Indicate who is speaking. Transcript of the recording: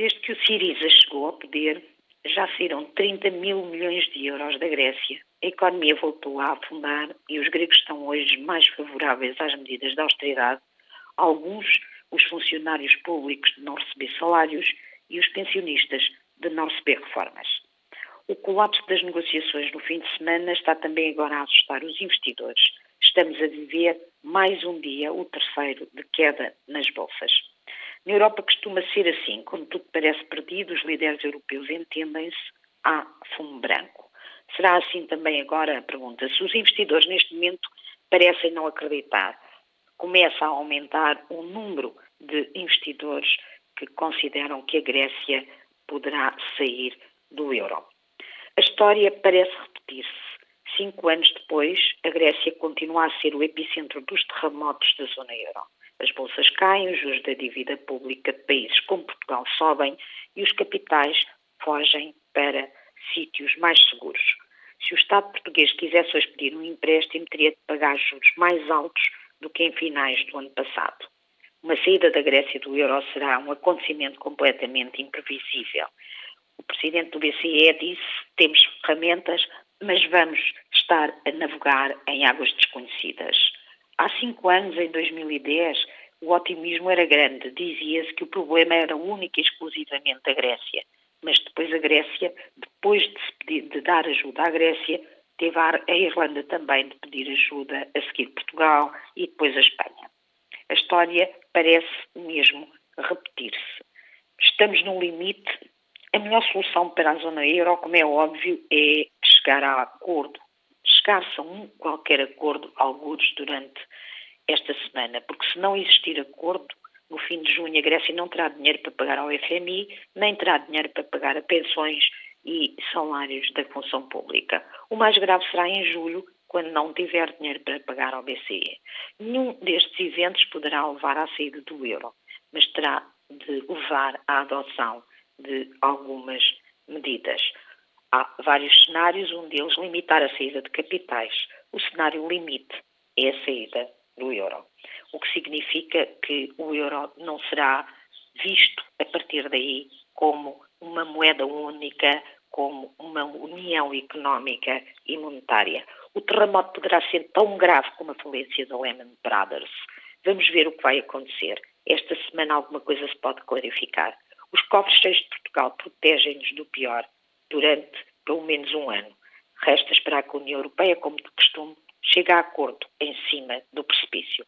Speaker 1: Desde que o Siriza chegou ao poder, já saíram 30 mil milhões de euros da Grécia. A economia voltou a afundar e os gregos estão hoje mais favoráveis às medidas de austeridade. Alguns, os funcionários públicos, de não receber salários e os pensionistas, de não receber reformas. O colapso das negociações no fim de semana está também agora a assustar os investidores. Estamos a viver mais um dia, o terceiro, de queda nas bolsas. Na Europa costuma ser assim, quando tudo parece perdido, os líderes europeus entendem-se a fumo branco. Será assim também agora a pergunta? Se os investidores neste momento parecem não acreditar, começa a aumentar o número de investidores que consideram que a Grécia poderá sair do euro. A história parece repetir-se. Cinco anos depois, a Grécia continua a ser o epicentro dos terremotos da zona euro. As bolsas caem, os juros da dívida pública de países como Portugal sobem e os capitais fogem para sítios mais seguros. Se o Estado português quisesse hoje pedir um empréstimo, teria de pagar juros mais altos do que em finais do ano passado. Uma saída da Grécia do euro será um acontecimento completamente imprevisível. O presidente do BCE disse: temos ferramentas, mas vamos estar a navegar em águas desconhecidas. Há cinco anos, em 2010, o otimismo era grande. Dizia-se que o problema era único e exclusivamente a Grécia. Mas depois a Grécia, depois de, pedir, de dar ajuda à Grécia, teve a Irlanda também de pedir ajuda, a seguir Portugal e depois a Espanha. A história parece mesmo repetir-se. Estamos no limite. A melhor solução para a zona euro, como é óbvio, é chegar a acordo chegar-se a um qualquer acordo, alguns, durante esta semana, porque se não existir acordo, no fim de junho a Grécia não terá dinheiro para pagar ao FMI, nem terá dinheiro para pagar a pensões e salários da função pública. O mais grave será em julho, quando não tiver dinheiro para pagar ao BCE. Nenhum destes eventos poderá levar à saída do euro, mas terá de levar à adoção de algumas medidas. Há vários cenários, um deles limitar a saída de capitais. O cenário limite é a saída do euro, o que significa que o euro não será visto a partir daí como uma moeda única, como uma união económica e monetária. O terremoto poderá ser tão grave como a falência da Lehman Brothers. Vamos ver o que vai acontecer. Esta semana alguma coisa se pode clarificar. Os cofres cheios de Portugal protegem-nos do pior durante pelo menos um ano. Resta esperar que a União Europeia, como de costume, chegue a acordo em cima do precipício.